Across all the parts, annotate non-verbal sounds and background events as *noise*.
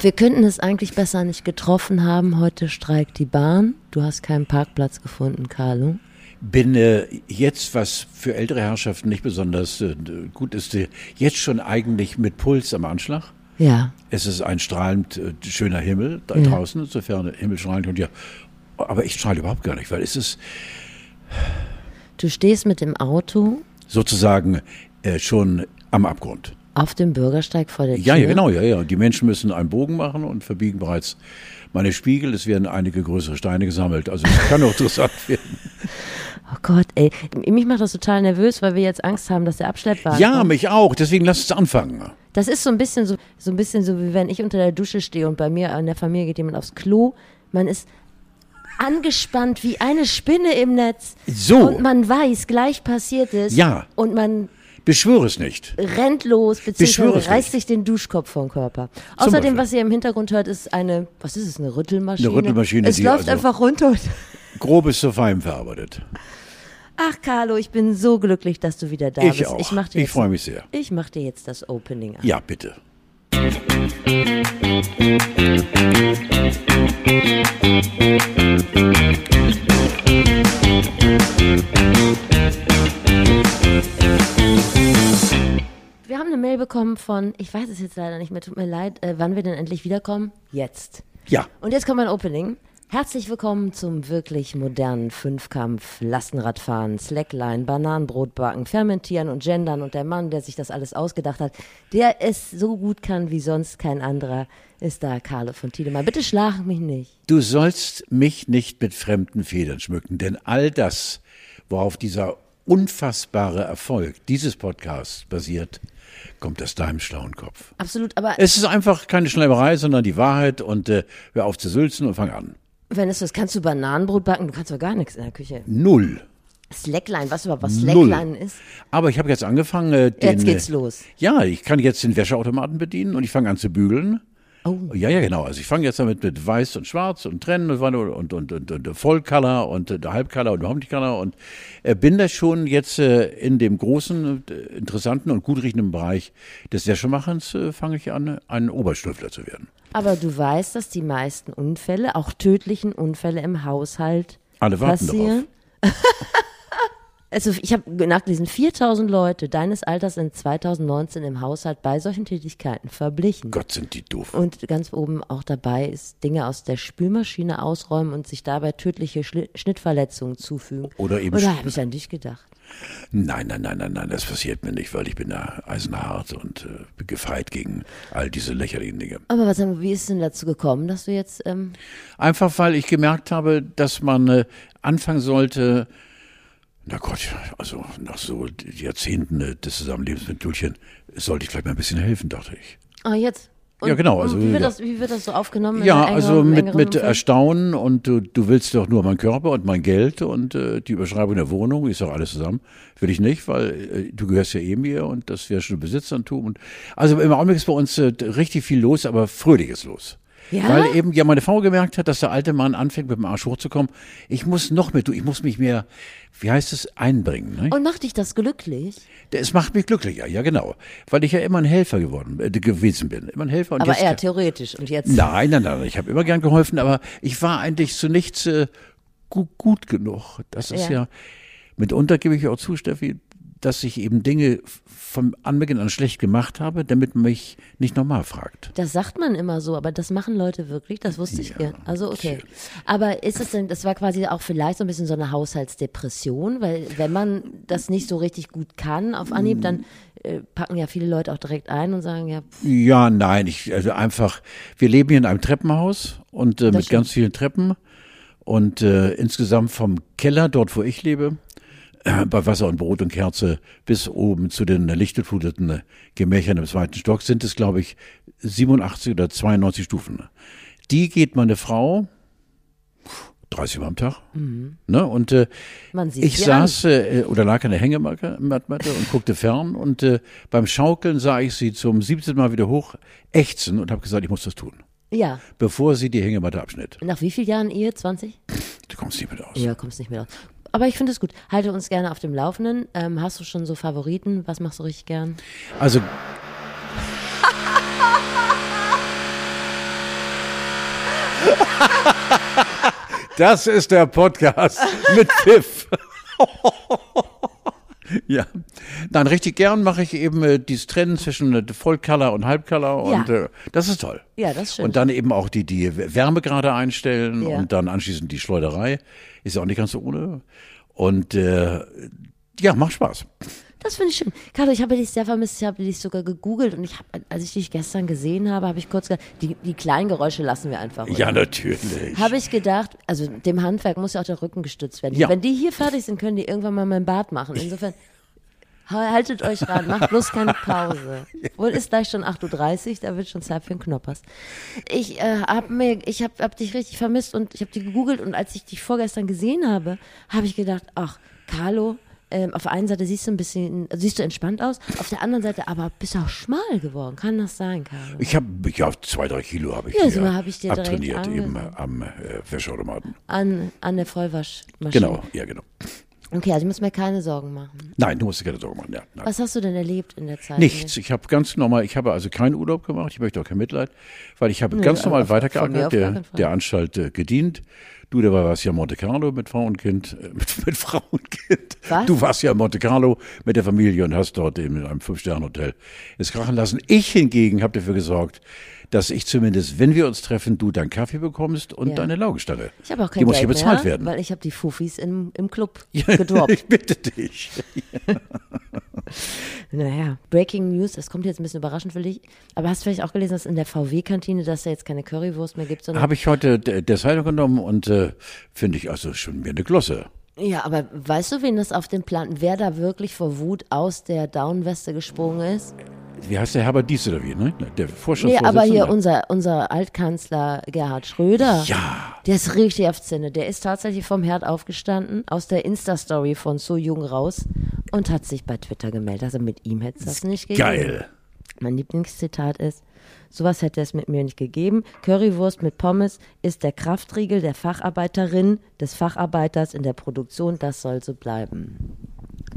Wir könnten es eigentlich besser nicht getroffen haben. Heute streikt die Bahn. Du hast keinen Parkplatz gefunden, Carlo. Bin äh, jetzt, was für ältere Herrschaften nicht besonders äh, gut ist, äh, jetzt schon eigentlich mit Puls am Anschlag. Ja. Es ist ein strahlend äh, schöner Himmel da Ja. draußen, insofern der Himmel strahlend und ja. Aber ich strahle überhaupt gar nicht, weil es ist Du stehst mit dem Auto sozusagen äh, schon am Abgrund. Auf dem Bürgersteig vor der Tür. Ja, ja, genau, ja, ja. Die Menschen müssen einen Bogen machen und verbiegen bereits meine Spiegel. Es werden einige größere Steine gesammelt. Also es kann auch *laughs* interessant werden. Oh Gott, ey. Mich macht das total nervös, weil wir jetzt Angst haben, dass der Abschleppwagen Ja, kommt. mich auch. Deswegen lass uns anfangen. Das ist so ein bisschen so, so ein bisschen so, wie wenn ich unter der Dusche stehe und bei mir in der Familie geht jemand aufs Klo. Man ist angespannt wie eine Spinne im Netz. So. Und man weiß, gleich passiert es. Ja. Und man Beschwöre es nicht. rennt los, beziehungsweise reißt sich den Duschkopf vom Körper. Zum Außerdem, Beispiel. was ihr im Hintergrund hört, ist eine, was ist es, eine Rüttelmaschine? Eine Rüttelmaschine, Es läuft also- einfach runter. und- Grobes zu fein verarbeitet. Ach, Carlo, ich bin so glücklich, dass du wieder da Ich bist. auch. Ich, dir Ich freue mich sehr. Ich mach dir jetzt das Opening an. Ja, bitte. Wir von, ich weiß es jetzt leider nicht mehr, tut mir leid, äh, wann wir denn endlich wiederkommen? Jetzt. Ja. Und jetzt kommt mein Opening. Herzlich willkommen zum wirklich modernen Fünfkampf, Lastenradfahren, Slackline, Bananenbrot backen, Fermentieren und Gendern und der Mann, der sich das alles ausgedacht hat, der es so gut kann wie sonst kein anderer, ist da Carlo von Tiedemann. Bitte schlag mich nicht. Du sollst mich nicht mit fremden Federn schmücken, denn all das, worauf dieser unfassbare Erfolg dieses Podcasts basiert, kommt aus deinem schlauen Kopf. Absolut, aber Es ist einfach keine Schleimerei, sondern die Wahrheit und äh, hör auf zu sülzen und fang an. wenn es so ist, kannst du Bananenbrot backen? Du kannst doch gar nichts in der Küche. Null. Slackline, weißt du überhaupt, was Null. Slackline ist? Aber ich habe jetzt angefangen, äh, den, Jetzt geht's äh, los. Ja, ich kann jetzt den Wäscheautomaten bedienen und ich fange an zu bügeln. Oh. Ja, ja, genau. Also ich fange jetzt damit mit Weiß und Schwarz und Trennen und und und und, und, Vollcolor und äh, Halbcolor und überhaupt nicht Color und äh, bin da schon jetzt äh, in dem großen, äh, interessanten und gut riechenden Bereich des Wäschemachens äh, fange ich an, ein Oberstüffler zu werden. Aber du weißt, dass die meisten Unfälle, auch tödlichen Unfälle im Haushalt Alle warten passieren. *laughs* also ich habe nachgelesen, 4000 Leute deines Alters sind 2019 im Haushalt bei solchen Tätigkeiten verblichen. Gott, sind die doof. Und ganz oben auch dabei ist Dinge aus der Spülmaschine ausräumen und sich dabei tödliche Schli- Schnittverletzungen zufügen. Oder eben Oder habe ich an dich gedacht? Nein, nein, nein, nein, nein, das passiert mir nicht, weil ich bin da eisenhart und äh, gefeit gegen all diese lächerlichen Dinge. Aber was, wie ist es denn dazu gekommen, dass du jetzt ähm, Einfach weil ich gemerkt habe, dass man äh, anfangen sollte, na Gott, also nach so Jahrzehnten äh, des Zusammenlebens mit Julchen, sollte ich vielleicht mal ein bisschen helfen, dachte ich. Ah, jetzt. Ja, genau, also, wie, wird das, wie wird das so aufgenommen? Ja, einem also engeren- mit, engeren mit? Erstaunen und du, du willst doch nur meinen Körper und mein Geld und äh, die Überschreibung der Wohnung, ist doch alles zusammen. Will ich nicht, weil äh, du gehörst ja eh mir und das wäre schon Besitzantum. Und, also im Augenblick ist bei uns äh, richtig viel los, aber fröhliches los. Ja? Weil eben ja meine Frau gemerkt hat, dass der alte Mann anfängt mit dem Arsch hochzukommen. Ich muss noch mehr, du, ich muss mich mehr, wie heißt es, einbringen. Ne? Und macht dich das glücklich? Es macht mich glücklicher, ja genau. Weil ich ja immer ein Helfer geworden, äh, gewesen bin. Immer ein Helfer. Und Aber jetzt eher theoretisch. Und jetzt. Nein, nein, nein, ich habe immer gern geholfen, aber ich war eigentlich zu nichts äh, gut, gut genug. Das ist Ja. ja. mitunter gebe ich auch zu, Steffi, dass ich eben Dinge vom Anbeginn an schlecht gemacht habe, damit man mich nicht nochmal fragt. Das sagt man immer so, aber das machen Leute wirklich, das wusste ich Ja. Also okay. Aber ist es denn, das war quasi auch vielleicht so ein bisschen so eine Haushaltsdepression, weil wenn man das nicht so richtig gut kann auf Anhieb, dann äh, packen ja viele Leute auch direkt ein und sagen, ja, pff, Ja, nein, ich, also einfach, wir leben hier in einem Treppenhaus und äh, mit stimmt. ganz vielen Treppen und äh, insgesamt vom Keller, dort wo ich lebe, *clears throat* bei Wasser und Brot und Kerze bis oben zu den lichtgefluteten äh, Gemächern im zweiten Stock sind es, glaube ich, 87 oder 92 Stufen. Die geht meine Frau 30 Mal am Tag. Ne? Und äh, man sieht ich saß äh, oder lag an der Hängematte Matte und guckte fern und äh, beim Schaukeln sah ich sie zum 17. Mal wieder hoch ächzen und habe gesagt, ich muss das tun. Ja. bevor sie die Hängematte abschnitt. Nach wie vielen Jahren Ehe? 20? Du kommst nicht mit aus. Ja, kommst nicht mehr raus aber ich finde es gut. Halte uns gerne auf dem Laufenden. Ähm, hast du schon so Favoriten? Was machst du richtig gern? Also. *laughs* das ist der Podcast mit Tiff. *laughs* ja. Nein, richtig gern mache ich eben äh, dieses Trennen zwischen äh, Vollcolor und Halbcolor und Ja. äh, das ist toll. Ja, das ist schön. Und dann eben auch die, die Wärmegrade einstellen Ja. und dann anschließend die Schleuderei. Ist ja auch nicht ganz so ohne. Und äh, ja, macht Spaß. Das finde ich schön. Carlo, ich habe dich sehr vermisst. Ich habe dich sogar gegoogelt und ich habe, als ich dich gestern gesehen habe, habe ich kurz gedacht, die, die kleinen Geräusche lassen wir einfach. Ja, oder? natürlich. Habe ich gedacht, also dem Handwerk muss ja auch der Rücken gestützt werden. Ja. Wenn die hier fertig sind, können die irgendwann mal mein Bad machen. Insofern, haltet euch ran, macht bloß keine Pause. *laughs* Wohl ist gleich schon 8.30 Uhr, da wird schon Zeit für einen Knoppers. Ich äh, habe mir, ich habe hab dich richtig vermisst und ich habe dich gegoogelt und als ich dich vorgestern gesehen habe, habe ich gedacht, ach, Carlo, ähm, auf der einen Seite siehst du ein bisschen, siehst du entspannt aus, auf der anderen Seite aber bist du auch schmal geworden. Kann das sein, Carlo? Ich habe ja zwei, drei Kilo habe ich, Ja, so habe ich dir abtrainiert eben am äh, Wäscheautomaten. An, an der Vollwaschmaschine. Genau, ja genau. Okay, also ich muss mir keine Sorgen machen. Nein, du musst dir keine Sorgen machen. Ja, nein. Was hast du denn erlebt in der Zeit? Nichts. Ich habe ganz normal, ich habe also keinen Urlaub gemacht. Ich möchte auch kein Mitleid, weil ich habe Nö, ganz normal weitergearbeitet, der, der Anstalt äh, gedient. Du, der war warst ja Monte Carlo mit Frau und Kind, äh, *laughs* mit, mit Frau und Kind. Was? Du warst ja in Monte Carlo mit der Familie und hast dort eben in einem Fünf-Sterne-Hotel es krachen lassen. Ich hingegen habe dafür gesorgt, dass ich zumindest, wenn wir uns treffen, du deinen Kaffee bekommst und Ja. deine Laugenstange. Ich habe auch kein Die muss Geld hier bezahlt mehr, werden. weil ich habe die Fufis im, im Club *laughs* gedroppt. ich bitte dich. *laughs* *laughs* naja, Breaking News, das kommt jetzt ein bisschen überraschend für dich. Aber hast du vielleicht auch gelesen, dass in der VW-Kantine, dass da jetzt keine Currywurst mehr gibt, Habe ich heute der Zeitung genommen und äh, finde ich also schon mir eine Glosse. Ja, aber weißt du, wen das auf dem Plan, wer da wirklich vor Wut aus der Downweste gesprungen ist? Wie heißt der Herbert Dies oder wie, ne? Der Nee, Vorstandsvorsitzende. aber hier unser, unser Altkanzler Gerhard Schröder. Ja, Der ist richtig auf Zinne. Der ist tatsächlich vom Herd aufgestanden, aus der Insta-Story von So Jung raus und hat sich bei Twitter gemeldet. Also mit ihm hätte es das nicht gegeben. geil. Mein Lieblingszitat ist, sowas hätte es mit mir nicht gegeben. Currywurst mit Pommes ist der Kraftriegel der Facharbeiterin, des Facharbeiters in der Produktion. Das soll so bleiben.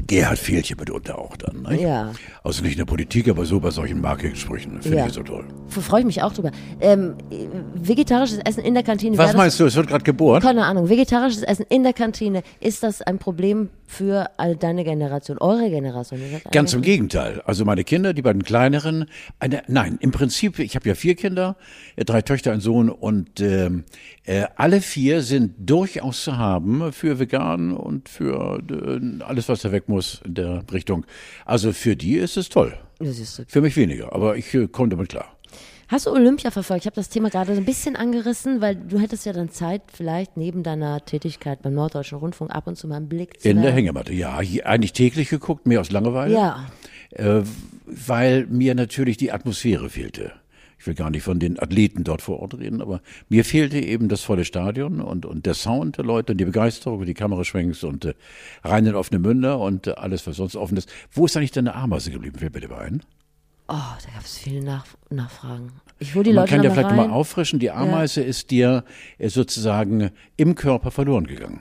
Gerhard fehlt hier mitunter auch dann. Ne? Ja. Also nicht in der Politik, aber so bei solchen Markensprüchen. Finde Ja. ich so toll. Freue ich mich auch drüber. Ähm, äh, vegetarisches Essen in der Kantine. Was wäre das- meinst du, es wird gerade geboren? Keine Ahnung. Vegetarisches Essen in der Kantine. Ist das ein Problem für all deine Generation, eure Generation? Ganz im Gegenteil. Also meine Kinder, die beiden kleineren, eine, nein, im Prinzip, ich habe ja vier Kinder, äh, drei Töchter, ein Sohn und ähm, äh, alle vier sind durchaus zu haben für vegan und für äh, alles, was da weg muss in der Richtung. Also für die ist es toll. Für mich weniger, aber ich äh, komme damit klar. Hast du Olympia verfolgt? Ich habe das Thema gerade so ein bisschen angerissen, weil du hättest ja dann Zeit, vielleicht neben deiner Tätigkeit beim Norddeutschen Rundfunk ab und zu mal einen Blick zu In der werfen. Hängematte, ja. Eigentlich täglich geguckt, mehr aus Langeweile. Ja. Äh, weil mir natürlich die Atmosphäre fehlte. Ich will gar nicht von den Athleten dort vor Ort reden, aber mir fehlte eben das volle Stadion und, und der Sound der Leute und die Begeisterung und die Kameraschwenks und äh, rein in offene Münder und äh, alles, was sonst offen ist. Wo ist eigentlich deine Ameise geblieben? Fällt bitte ein. Oh, da gab es viele Nach Nachfragen. Ich hole die Man Leute kann ja vielleicht mal auffrischen, die Ameise ist dir äh, sozusagen im Körper verloren gegangen.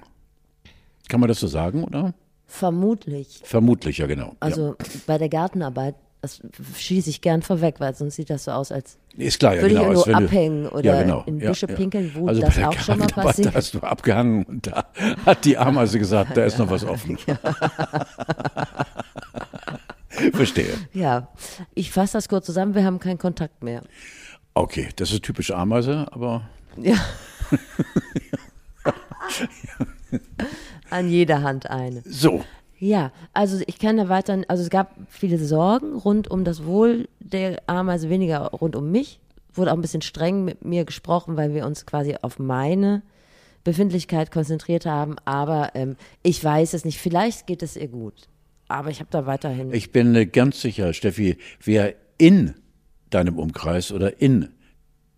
Kann man das so sagen, oder? Vermutlich. Vermutlich, ja genau. ja. Also bei der Gartenarbeit, das schieße ich gern vorweg, weil sonst sieht das so aus, als Ist klar, ja, Würde ich genau. irgendwo als wenn du- abhängen oder ja, genau. in Büsche ja. pinkeln, wo also das auch schon mal *laughs* passiert. Da hast du abgehangen und da *laughs* hat die Ameise gesagt, *laughs* da ist noch was offen. Verstehe. ja, ich fasse das kurz zusammen, wir haben keinen Kontakt mehr. Okay, das ist typisch Ameise, aber Ja. An jeder Hand eine. so. Ja, also ich kann da weiter, also es gab viele Sorgen rund um das Wohl der Ameise, weniger rund um mich. Wurde auch ein bisschen streng mit mir gesprochen, weil wir uns quasi auf meine Befindlichkeit konzentriert haben. Aber ähm, ich weiß es nicht. Vielleicht geht es ihr gut. Aber ich habe da weiterhin. Ich bin äh, ganz sicher, Steffi, wer in deinem Umkreis oder in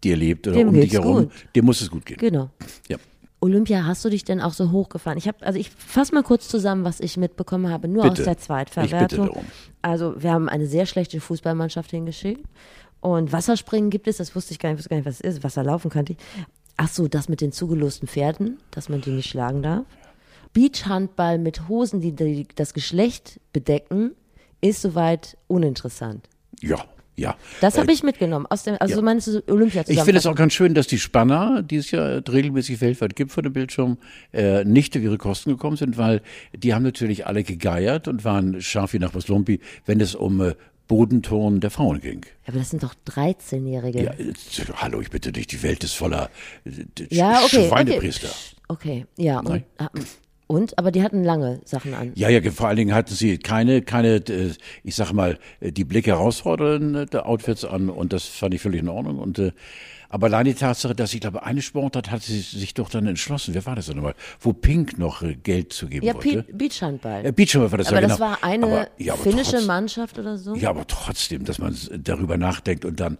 dir lebt oder Dem um dich herum, gut. dem muss es gut gehen. genau. Ja. Olympia, hast du dich denn auch so hochgefahren? Ich habe, also ich fasse mal kurz zusammen, was ich mitbekommen habe, nur Bitte. aus der Zweitverwertung. Also wir haben eine sehr schlechte Fußballmannschaft hingeschickt und Wasserspringen gibt es, das wusste ich gar nicht, wusste gar nicht, was es ist. Wasserlaufen kannte ich. Ach so, das mit den zugelosten Pferden, dass man die nicht schlagen darf. Beachhandball mit Hosen, die, die das Geschlecht bedecken, ist soweit uninteressant. Ja. Ja. Das habe Äh, ich mitgenommen. Aus dem, also ja. meinst du Olympia Ich finde es auch ganz schön, dass die Spanner, die es ja regelmäßig weltweit gibt vor dem Bildschirm, äh, nicht auf ihre Kosten gekommen sind, weil die haben natürlich alle gegeiert und waren scharf wie nach was Lumpi, wenn es um äh, Bodenturnen der Frauen ging. Aber das sind doch 13-Jährige. Ja, äh, hallo, ich bitte dich, die Welt ist voller äh, Ja, okay. Schweinepriester. Okay, okay. ja. Und, Nein. ah, und, aber die hatten lange Sachen an. Ja, ja, vor allen Dingen hatten sie keine, keine, äh, ich sag mal, äh, die Blick herausfordernden Outfits an und das fand ich völlig in Ordnung. Und äh, aber allein die Tatsache, dass ich glaube, eine Sportart hat sie sich doch dann entschlossen. Wer war das denn nochmal? Wo Pink noch äh, Geld zu geben Ja, wollte. Pe- Beachhandball. Äh, Beachhandball war das aber ja das genau. war eine aber, ja, aber finnische trotz- Mannschaft oder so? Ja, aber trotzdem, dass man darüber nachdenkt und dann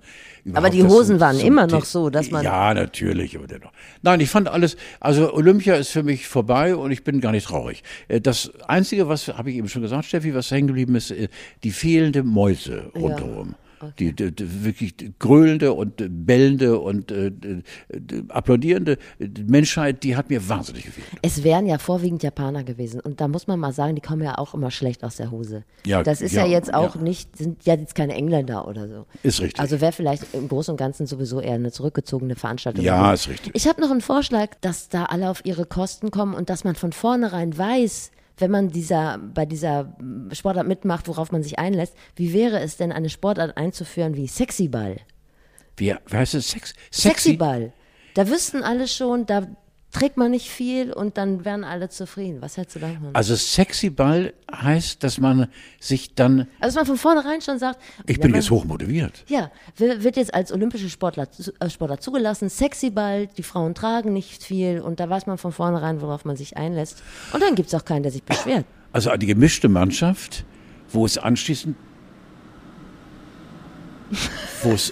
Aber die Hosen zum- waren zum immer noch so, dass man- Ja, natürlich, aber dennoch. Nein, ich fand alles, also Olympia ist für mich vorbei und ich bin gar nicht traurig. Äh, Das Einzige, was, habe ich eben schon gesagt, Steffi, was hängen geblieben ist, äh, die fehlende Mäuse rundherum. Die, die, die wirklich gröhlende und bellende und äh, applaudierende Menschheit, die hat mir wahnsinnig gefehlt. Es wären ja vorwiegend Japaner gewesen. Und da muss man mal sagen, die kommen ja auch immer schlecht aus der Hose. Ja, das ist ja, ja, jetzt auch ja. nicht, sind ja jetzt keine Engländer oder so. Ist richtig. Also wäre vielleicht im Großen und Ganzen sowieso eher eine zurückgezogene Veranstaltung. Ja, gewesen. ist richtig. Ich habe noch einen Vorschlag, dass da alle auf ihre Kosten kommen und dass man von vornherein weiß, wenn man dieser, bei dieser Sportart mitmacht, worauf man sich einlässt, wie wäre es denn, eine Sportart einzuführen wie Sexyball? Wie, heißt es? Sex? Sexyball. Da wüssten alle schon, da trägt man nicht viel und dann wären alle zufrieden. Was hältst du davon? Also sexy Ball heißt, dass man sich dann, Also dass man von vornherein schon sagt, ich bin man- jetzt hochmotiviert. Ja, wi- wird jetzt als olympische Sportler, äh, Sportler zugelassen, Sexyball, die Frauen tragen nicht viel und da weiß man von vornherein, worauf man sich einlässt. Und dann gibt's auch keinen, der sich beschwert. Also eine gemischte Mannschaft, wo es anschließend, wo es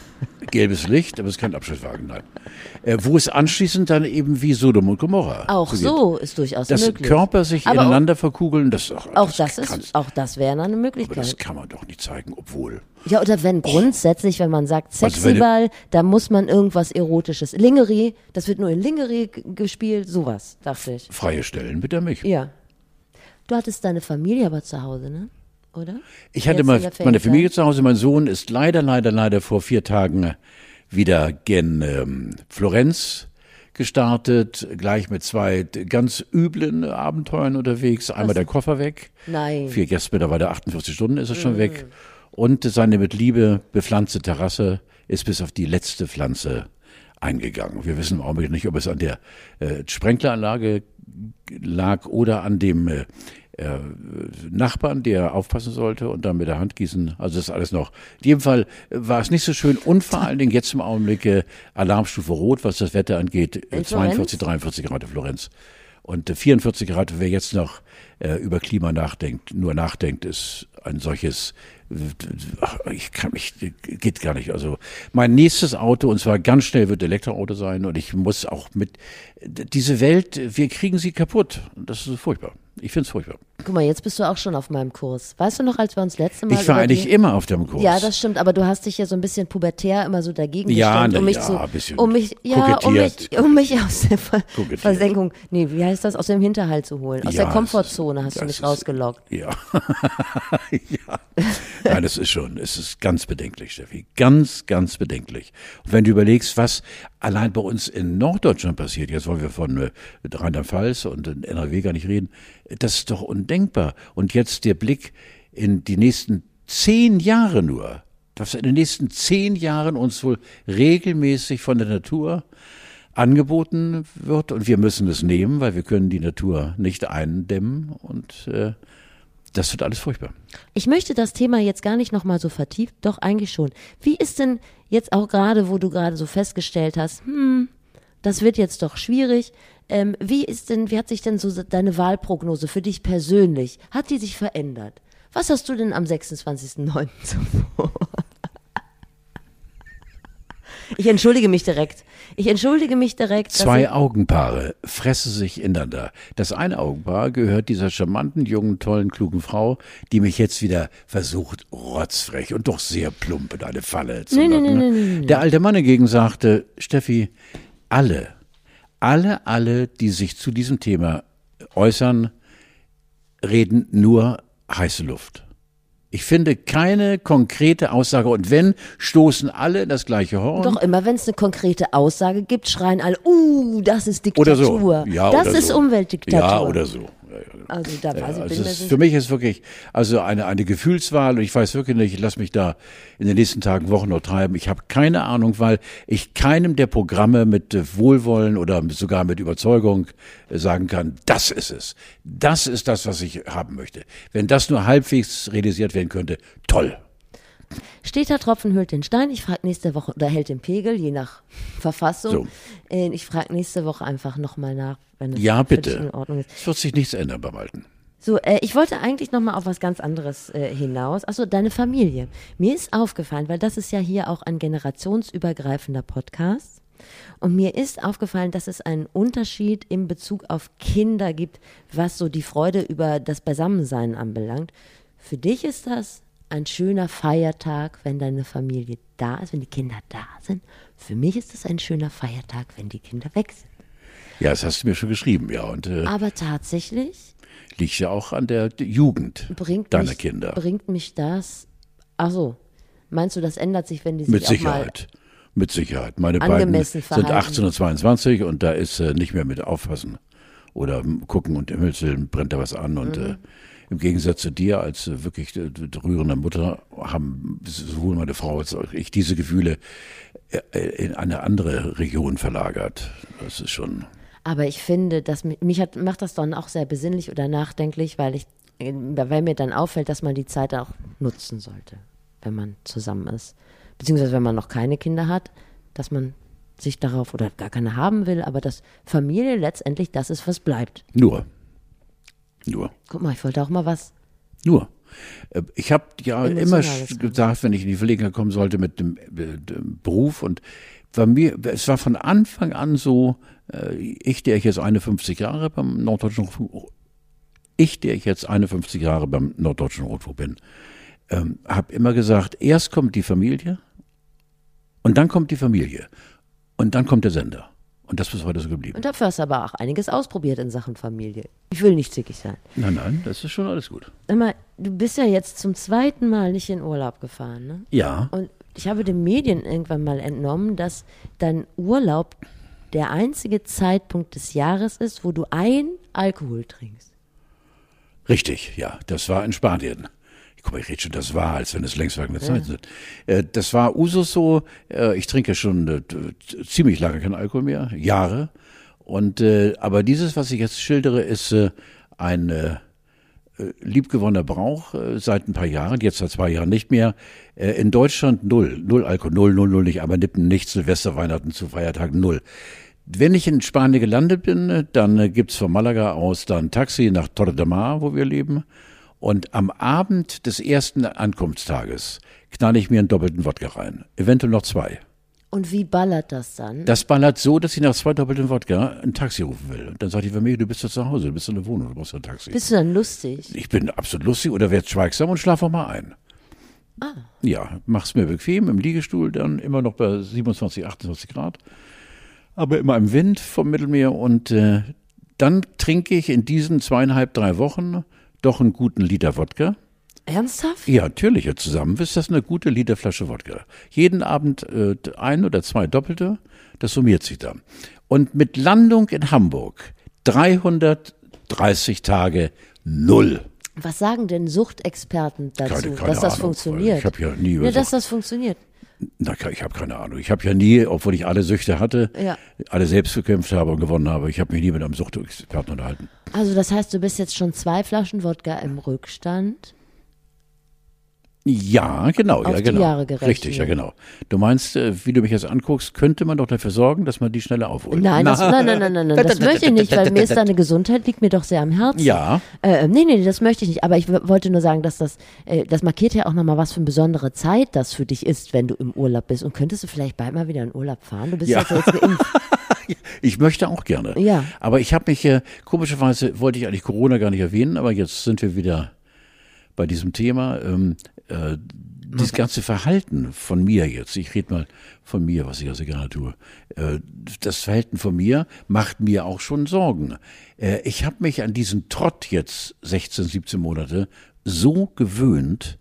gelbes Licht, aber es ist kein Abschlusswagen, nein, äh, wo es anschließend dann eben wie Sodom und Gomorra Auch zugeht. so ist durchaus Dass möglich. Körper sich Aber auch- ineinander verkugeln, das, ach, Auch das, kann's- ist, auch das wäre eine aber das Möglichkeit. kann man doch nicht zeigen, obwohl. Ja, oder wenn grundsätzlich, wenn man sagt Also Sexyball, da muss man irgendwas Erotisches. Lingerie, das wird nur in Lingerie gespielt, sowas, dachte ich. Freie Stellen bitte mich. Ja. Du hattest deine Familie aber zu Hause, ne? Oder? Ich hatte mal meine? Familie zu Hause. Mein Sohn ist leider, leider, leider vor vier Tagen wieder gen ähm, Florenz gestartet, gleich mit zwei ganz üblen Abenteuern unterwegs. Einmal der Koffer weg. Nein. Vier Gäste mittlerweile 48 Stunden ist er schon weg. Und seine mit Liebe bepflanzte Terrasse ist bis auf die letzte Pflanze eingegangen. Wir wissen im Augenblick nicht, ob es an der äh, Sprenkleranlage lag oder an dem äh, äh, Nachbarn, der aufpassen sollte und dann mit der Hand gießen. Also das ist alles noch. In jedem Fall äh, war es nicht so schön und vor allen Dingen jetzt im Augenblick äh, Alarmstufe Rot, was das Wetter angeht, äh, In 42, 43 Grad in Florenz. Und äh, 44 Grad, wer jetzt noch äh, über Klima nachdenkt, nur nachdenkt, ist ein solches, äh, ach, ich kann mich, geht gar nicht. Also mein nächstes Auto, und zwar ganz schnell wird Elektroauto sein und ich muss auch mit, diese Welt, wir kriegen sie kaputt. Und Das ist furchtbar. Ich finde es furchtbar. Guck mal, jetzt bist du auch schon auf meinem Kurs. Weißt du noch, als wir uns letzte Mal Ich war eigentlich die- immer auf dem Kurs. Ja, das stimmt, aber du hast dich ja so ein bisschen pubertär immer so dagegen Ja, gestellt, um mich ja, zu, ein bisschen um mich, ja, um mich, um mich aus der Ver Kokettiert. Versenkung, nee, wie heißt das, aus dem Hinterhalt zu holen, aus Ja, der Komfortzone hast du mich ist- rausgelockt. Ja. *laughs* ja. Nein, das ist schon, es ist ganz bedenklich, Steffi. Ganz, ganz bedenklich. Und wenn du überlegst, was allein bei uns in Norddeutschland passiert, jetzt wollen wir von äh, Rheinland-Pfalz und NRW gar nicht reden, das ist doch undenkbar. Und jetzt der Blick in die nächsten zehn Jahre nur, dass in den nächsten zehn Jahren uns wohl regelmäßig von der Natur angeboten wird. Und wir müssen es nehmen, weil wir können die Natur nicht eindämmen. Und äh, das wird alles furchtbar. Ich möchte das Thema jetzt gar nicht nochmal so vertieft, doch eigentlich schon. Wie ist denn jetzt auch gerade, wo du gerade so festgestellt hast, hm, das wird jetzt doch schwierig. Ähm, wie ist denn, wie hat sich denn so deine Wahlprognose für dich persönlich? Hat die sich verändert? Was hast du denn am 26.09. so vor? Ich entschuldige mich direkt. Ich entschuldige mich direkt. Zwei Augenpaare fressen sich ineinander. Das eine Augenpaar gehört dieser charmanten, jungen, tollen, klugen Frau, die mich jetzt wieder versucht, rotzfrech und doch sehr plump in eine Falle zu Nee, locken. ne? nee, nee, nee. Der alte Mann hingegen sagte, Steffi, alle, alle, alle, die sich zu diesem Thema äußern, reden nur heiße Luft. Ich finde keine konkrete Aussage und wenn, stoßen alle in das gleiche Horn. Doch immer, wenn es eine konkrete Aussage gibt, schreien alle, uh, das ist Oder Diktatur. so. Ja, das oder ist so. Umweltdiktatur. Ja, oder so. Also da weiß ich, also mir für mich ist wirklich also eine eine Gefühlswahl und ich weiß wirklich nicht, ich lasse mich da in den nächsten Tagen, Wochen noch treiben. Ich habe keine Ahnung, weil ich keinem der Programme mit äh, Wohlwollen oder sogar mit Überzeugung äh, sagen kann, das ist es. Das ist das, was ich haben möchte. Wenn das nur halbwegs realisiert werden könnte, toll. Steter Tropfen hüllt den Stein. Ich frage nächste Woche, oder hält den Pegel, je nach Verfassung. So. Äh, Ich frage nächste Woche einfach nochmal nach, wenn es Ja, bitte. in Ordnung ist. Es wird sich nichts ändern beim Alten. So, äh, ich wollte eigentlich nochmal auf was ganz anderes äh, hinaus. Achso, deine Familie. Mir ist aufgefallen, weil das ist ja hier auch ein generationsübergreifender Podcast. Und mir ist aufgefallen, dass es einen Unterschied in Bezug auf Kinder gibt, was so die Freude über das Beisammensein anbelangt. Für dich ist das ein schöner Feiertag, wenn deine Familie da ist, wenn die Kinder da sind. Für mich ist es ein schöner Feiertag, wenn die Kinder weg sind. Ja, das hast du mir schon geschrieben, ja. Und äh, Aber tatsächlich liegt ja auch an der Jugend bringt deiner mich, Kinder. Bringt mich das. Ach so. Meinst du, das ändert sich, wenn die sich Mit Sicherheit. Mit Sicherheit. Meine beiden Angemessen sind verhalten. 18 und 22 und da ist äh, nicht mehr mit aufpassen oder gucken und im Himmels Willen brennt da was an und Mhm. äh, im Gegensatz zu dir als äh, wirklich äh, rührende Mutter haben sowohl meine Frau als auch ich diese Gefühle äh, in eine andere Region verlagert. Das ist schon aber ich finde, dass mich, hat, macht das dann auch sehr besinnlich oder nachdenklich, weil ich, weil mir dann auffällt, dass man die Zeit auch nutzen sollte, wenn man zusammen ist. Beziehungsweise wenn man noch keine Kinder hat, dass man sich darauf oder gar keine haben will, aber dass Familie letztendlich das ist, was bleibt. nur. Nur. Guck mal, ich wollte auch mal was. Nur. Äh, Ich habe ja immer gesagt, wenn ich in die Verlegenheit kommen sollte mit dem, mit dem Beruf und bei mir, es war von Anfang an so, äh, ich, der ich jetzt 51 Jahre beim Norddeutschen Rundfunk, ich, der ich jetzt 51 Jahre beim Norddeutschen Rundfunk bin, ähm, habe immer gesagt, erst kommt die Familie und dann kommt die Familie und dann kommt der Sender. Und das ist heute so geblieben. Und dafür hast du aber auch einiges ausprobiert in Sachen Familie. Ich will nicht zickig sein. Nein, nein, das ist schon alles gut. Immer, du bist ja jetzt zum zweiten Mal nicht in Urlaub gefahren, ne? Ja, Und ich habe den Medien irgendwann mal entnommen, dass dein Urlaub der einzige Zeitpunkt des Jahres ist, wo du ein Alkohol trinkst. Richtig, ja. Das war in Spanien. Guck mal, ich rede schon, das war, als wenn es längst vergangene Zeiten sind. Äh, das war Usus so, äh, ich trinke schon äh, ziemlich lange keinen Alkohol mehr, Jahre. Und aber dieses, was ich jetzt schildere, ist ein liebgewonnener Brauch seit ein paar Jahren, jetzt seit zwei Jahren nicht mehr. In Deutschland null, null Alkohol, null, null, null, nicht aber Nippen, nichts, Silvester, Weihnachten zu Feiertagen, null. Wenn ich in Spanien gelandet bin, dann gibt's von Malaga aus dann Taxi nach Torre de Mar, wo wir leben. Und am Abend des ersten Ankunftstages knall ich mir einen doppelten Wodka rein. Eventuell noch zwei. Und wie ballert das dann? Das ballert so, dass ich nach zwei doppelten Wodka ein Taxi rufen will. Und dann sagt die Familie, du bist ja zu Hause, du bist in der Wohnung, du brauchst ein Taxi. Bist du dann lustig? Ich bin absolut lustig oder werd schweigsam und schlaf auch mal ein. Ja, mach's mir bequem im Liegestuhl, dann immer noch bei 27, 28 Grad, aber immer im Wind vom Mittelmeer und äh, dann trinke ich in diesen zweieinhalb, drei Wochen doch einen guten Liter Wodka. Ernsthaft? Ja, natürlich, zusammen ist das eine gute Literflasche Wodka. Jeden Abend äh, ein oder zwei doppelte, das summiert sich dann. Und mit Landung in Hamburg 330 Tage null. Was sagen denn Suchtexperten dazu, Keine- keine dass das Ahnung, funktioniert? ich hab ja nie über ja, dass das funktioniert. Na, ich habe keine Ahnung. Ich habe ja nie, obwohl ich alle Süchte hatte, Ja. alle selbst bekämpft habe und gewonnen habe, ich habe mich nie mit einem Suchtexperten unterhalten. Also das heißt, du bist jetzt schon zwei Flaschen Wodka im Rückstand. Ja, genau, Auf ja, die genau. Jahre gerechnet. Richtig, ja, genau. Du meinst, äh, wie du mich jetzt anguckst, könnte man doch dafür sorgen, dass man die schneller aufholt. Nein, das, nein, nein, nein, nein, nein, das *laughs* möchte ich nicht, weil mir ist deine Gesundheit liegt mir doch sehr am Herzen. Ja. Äh, nee, nee, das möchte ich nicht. Aber ich wollte nur sagen, dass das, äh, das markiert ja auch nochmal, was für eine besondere Zeit das für dich ist, wenn du im Urlaub bist. Und könntest du vielleicht bald mal wieder in Urlaub fahren? Du bist Ja. ja jetzt geimpft. *laughs* Ich möchte auch gerne. Ja. Aber ich habe mich, äh, komischerweise wollte ich eigentlich Corona gar nicht erwähnen, aber jetzt sind wir wieder bei diesem Thema. Ähm, äh, dieses ganze Verhalten von mir jetzt, ich rede mal von mir, was ich also gerne tue, äh, das Verhalten von mir macht mir auch schon Sorgen. Äh, ich habe mich an diesen Trott jetzt 16, 17 Monate so gewöhnt,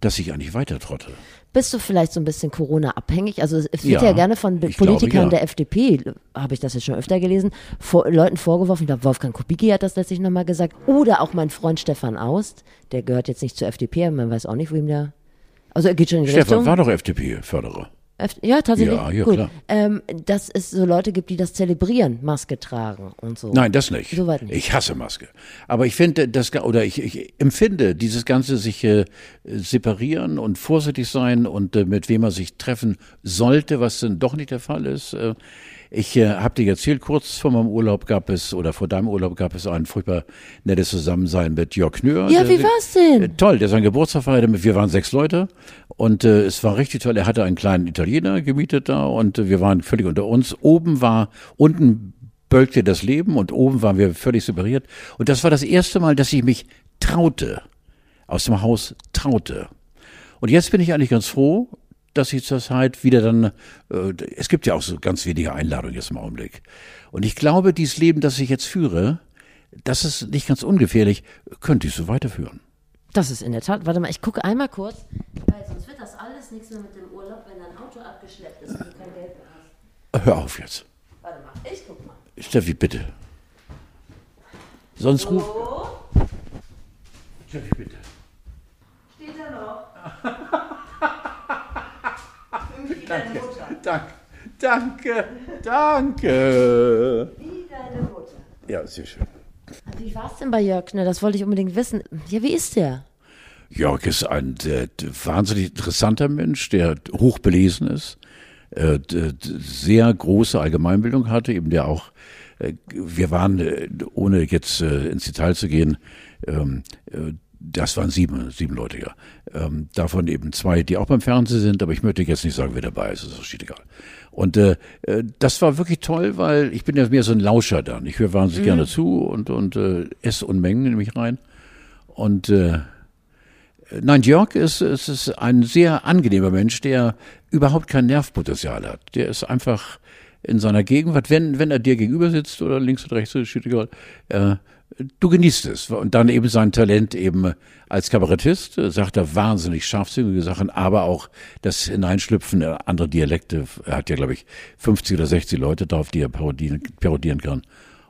dass ich eigentlich weiter trotte. Bist du vielleicht so ein bisschen Corona-abhängig? Also es wird Ja, ja, gerne von Politikern glaube, ja. der FDP, habe ich das jetzt schon öfter gelesen, vor, Leuten vorgeworfen, ich glaube Wolfgang Kubicki hat das letztlich nochmal gesagt, oder auch mein Freund Stefan Aust, der gehört jetzt nicht zur FDP, aber man weiß auch nicht, wo ihm der... Also er geht schon in die Stefan Richtung. war doch FDP-Förderer. Ja, tatsächlich. Ja, ja, Gut. Ähm, dass es so Leute gibt, die das zelebrieren, Maske tragen und so. Nein, das nicht. Soweit nicht. Ich hasse Maske. Aber ich finde, das oder ich, ich empfinde dieses ganze sich äh, separieren und vorsichtig sein und äh, mit wem man sich treffen sollte, was dann doch nicht der Fall ist. Äh, ich äh, habe dir erzählt, kurz vor meinem Urlaub gab es oder vor deinem Urlaub gab es ein furchtbar nettes Zusammensein mit Jörg Knör. Ja, Der- wie war's denn? Äh, Toll, der sein Geburtstag feierte. mit- Wir waren sechs Leute und äh, es war richtig toll. Er hatte einen kleinen Italiener gemietet da und äh, wir waren völlig unter uns. Oben war, unten bölkte das Leben und oben waren wir völlig separiert. Und das war das erste Mal, dass ich mich traute, aus dem Haus traute. Und jetzt bin ich eigentlich ganz froh, dass ich zur Zeit wieder dann, äh, es gibt ja auch so ganz wenige Einladungen jetzt im Augenblick. Und ich glaube, dieses Leben, das ich jetzt führe, das ist nicht ganz ungefährlich, könnte ich so weiterführen. Das ist in der Tat. Warte mal, ich gucke einmal kurz, weil sonst wird das alles nichts mehr mit dem Urlaub, wenn dein Auto abgeschleppt ist und du kein Geld mehr hast. Hör auf jetzt. Warte mal, ich guck mal. Steffi, bitte. Sonst ruf. Steffi, bitte. Steht da noch? *laughs* Deine Mutter. Danke, danke, danke. Wie deine Mutter. Ja, sehr schön. Wie war's denn bei Jörg? Ne, das wollte ich unbedingt wissen. Ja, wie ist der? Jörg ist ein äh, wahnsinnig interessanter Mensch, der hochbelesen ist, äh, sehr große Allgemeinbildung hatte, eben der auch, äh, wir waren, äh, ohne jetzt äh, ins Detail zu gehen, ähm, äh, das waren sieben, sieben Leute, ja. Ähm, davon eben zwei, die auch beim Fernsehen sind, aber ich möchte jetzt nicht sagen, wer dabei ist, das ist steht egal. Und äh, äh, das war wirklich toll, weil ich bin ja mehr so ein Lauscher dann. Ich höre wahnsinnig gerne zu und, und äh, esse Unmengen in mich rein. Und äh, Nein, Jörg ist, ist, ist ein sehr angenehmer Mensch, der überhaupt kein Nervpotenzial hat. Der ist einfach in seiner Gegenwart, wenn, wenn er dir gegenüber sitzt oder links oder rechts, steht egal, äh, du genießt es. Und dann eben sein Talent eben als Kabarettist, äh, sagt er wahnsinnig scharfsinnige Sachen, aber auch das Hineinschlüpfen in andere Dialekte. Er hat ja, glaube ich, 50 oder 60 Leute drauf, die er parodieren, parodieren kann.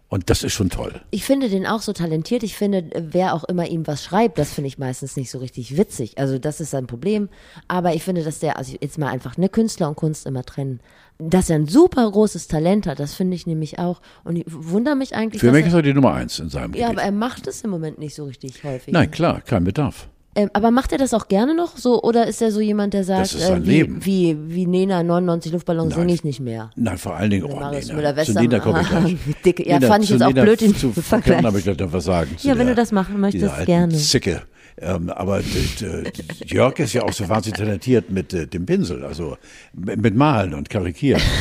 Und das ist schon toll. Ich finde den auch so talentiert. Ich finde, wer auch immer ihm was schreibt, das finde ich meistens nicht so richtig witzig. Also das ist sein Problem. Aber ich finde, dass der, also jetzt mal einfach ne Künstler und Kunst immer trennen. Dass er ein super großes Talent hat, das finde ich nämlich auch. Und ich wundere mich eigentlich, Für mich ist er, die Nummer eins in seinem ja, Gebiet. aber er macht es im Moment nicht so richtig häufig. Nein, klar, kein Bedarf. Ähm, aber macht er das auch gerne noch so? Oder ist er so jemand, der sagt, Das ist sein äh, wie, Leben. wie, wie Nena 99 Luftballons Nein. singe ich nicht mehr? Nein, vor allen Dingen, oh, Marius Nena. Müller-Western. Zu Nena komme ich gleich. *laughs* Dicke- ja, Nena, fand ich zu jetzt auch Nena, blöd, den zu Vergleich. Verkehren habe ich gleich noch was sagen. zu Ja, wenn der- du das machen möchtest, dieser alten gerne. Zicke. Ähm, aber Jörg ist ja auch so wahnsinnig talentiert mit äh, dem Pinsel, also mit Malen und Karikieren. *laughs*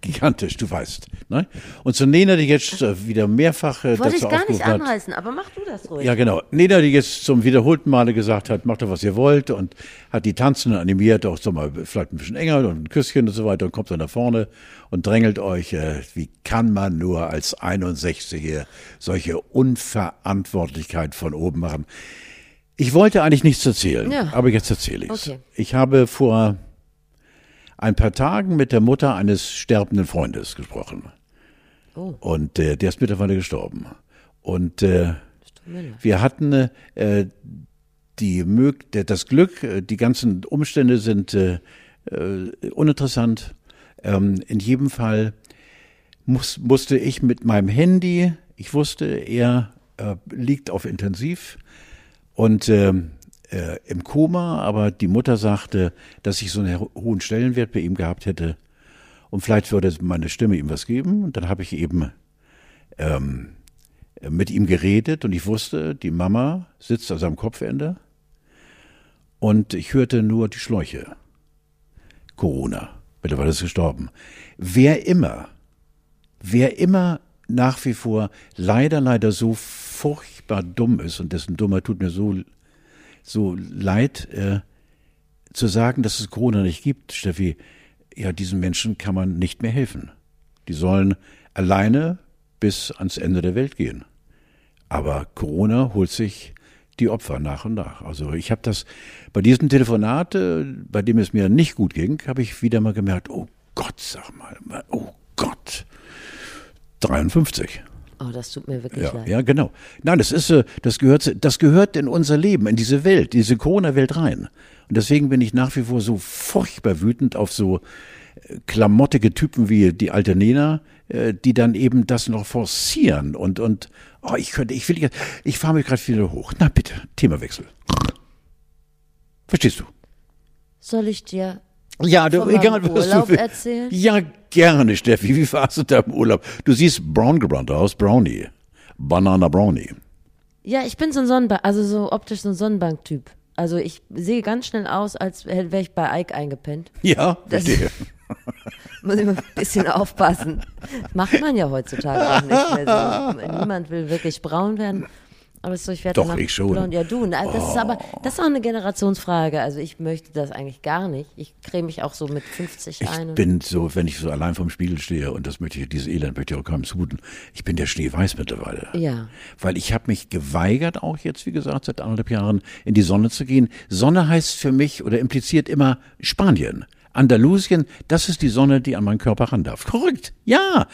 Gigantisch, du weißt. Ne? Und zu Nena, die jetzt äh, wieder mehrfach äh, Wollte dazu ich gar nicht hat, anreißen, aber mach du das ruhig. ja, genau. Nena, die jetzt zum wiederholten Male gesagt hat, macht doch, was ihr wollt und hat die Tanzenden animiert, auch so mal vielleicht ein bisschen enger und ein Küsschen und so weiter und kommt dann nach vorne und drängelt euch, äh, wie kann man nur als 61er solche Unverantwortlichkeit von oben machen? Ich wollte eigentlich nichts erzählen, Ja. aber jetzt erzähle ich's. Okay. Ich habe vor ein paar Tagen mit der Mutter eines sterbenden Freundes gesprochen. Oh. Und äh, der ist mittlerweile gestorben. Und äh, wir hatten äh, die Mög der- das Glück, äh, die ganzen Umstände sind äh, äh, uninteressant. Ähm, in jedem Fall muss, musste ich mit meinem Handy, ich wusste, er äh, liegt auf Intensiv und ähm, äh, im Koma, aber die Mutter sagte, dass ich so einen ho- hohen Stellenwert bei ihm gehabt hätte und vielleicht würde meine Stimme ihm was geben. Und dann habe ich eben ähm, mit ihm geredet und ich wusste, die Mama sitzt an seinem Kopfende und ich hörte nur die Schläuche. Corona. Mittlerweile ist es gestorben. Wer immer, wer immer nach wie vor leider, leider so furchtbar dumm ist und dessen Dummer tut mir so, so leid, äh, zu sagen, dass es Corona nicht gibt, Steffi, ja, diesen Menschen kann man nicht mehr helfen. Die sollen alleine bis ans Ende der Welt gehen. Aber Corona holt sich die Opfer nach und nach. Also ich habe das bei diesem Telefonat, äh, bei dem es mir nicht gut ging, habe ich wieder mal gemerkt, oh Gott, sag mal, oh Gott, 53. Oh, das tut mir wirklich Ja, leid. ja, genau. Nein, das ist, äh, das gehört, das gehört in unser Leben, in diese Welt, diese Corona-Welt rein. Und deswegen bin ich nach wie vor so furchtbar wütend auf so äh, klamottige Typen wie die alte Nena, äh, die dann eben das noch forcieren und und oh, ich könnte, ich will jetzt, ich fahre mich gerade wieder hoch. Na bitte, Themawechsel. Verstehst du? Soll ich dir Ja, du, egal was Urlaub du willst. erzählen? Ja, gerne, Steffi. Wie warst du da im Urlaub? Du siehst brown gebrannt aus, Brownie. Banana Brownie. Ja, ich bin so ein Sonnenbank, also so optisch so ein Sonnenbank-Typ. Also ich sehe ganz schnell aus, als wäre ich bei Ike eingepennt. Ja, Das- verstehe. *laughs* Muss ich mal ein bisschen aufpassen. Das macht man ja heutzutage auch nicht mehr so. *laughs* Niemand will wirklich braun werden. Aber so, ich werde Doch, ich schon. blond. Ja, du. na, Das ist aber, das ist auch eine Generationsfrage. Also ich möchte das eigentlich gar nicht. Ich creme mich auch so mit 50 Ich ein. und- bin so, wenn ich so allein vorm Spiegel stehe und das möchte ich, dieses Elend möchte ich auch keinem zumuten, ich bin der Schneeweiß mittlerweile. Ja. Weil ich habe mich geweigert, auch jetzt, wie gesagt, seit anderthalb Jahren in die Sonne zu gehen. Sonne heißt für mich oder impliziert immer Spanien. Andalusien, das ist die Sonne, die an meinen Körper ran darf. Korrekt. Ja.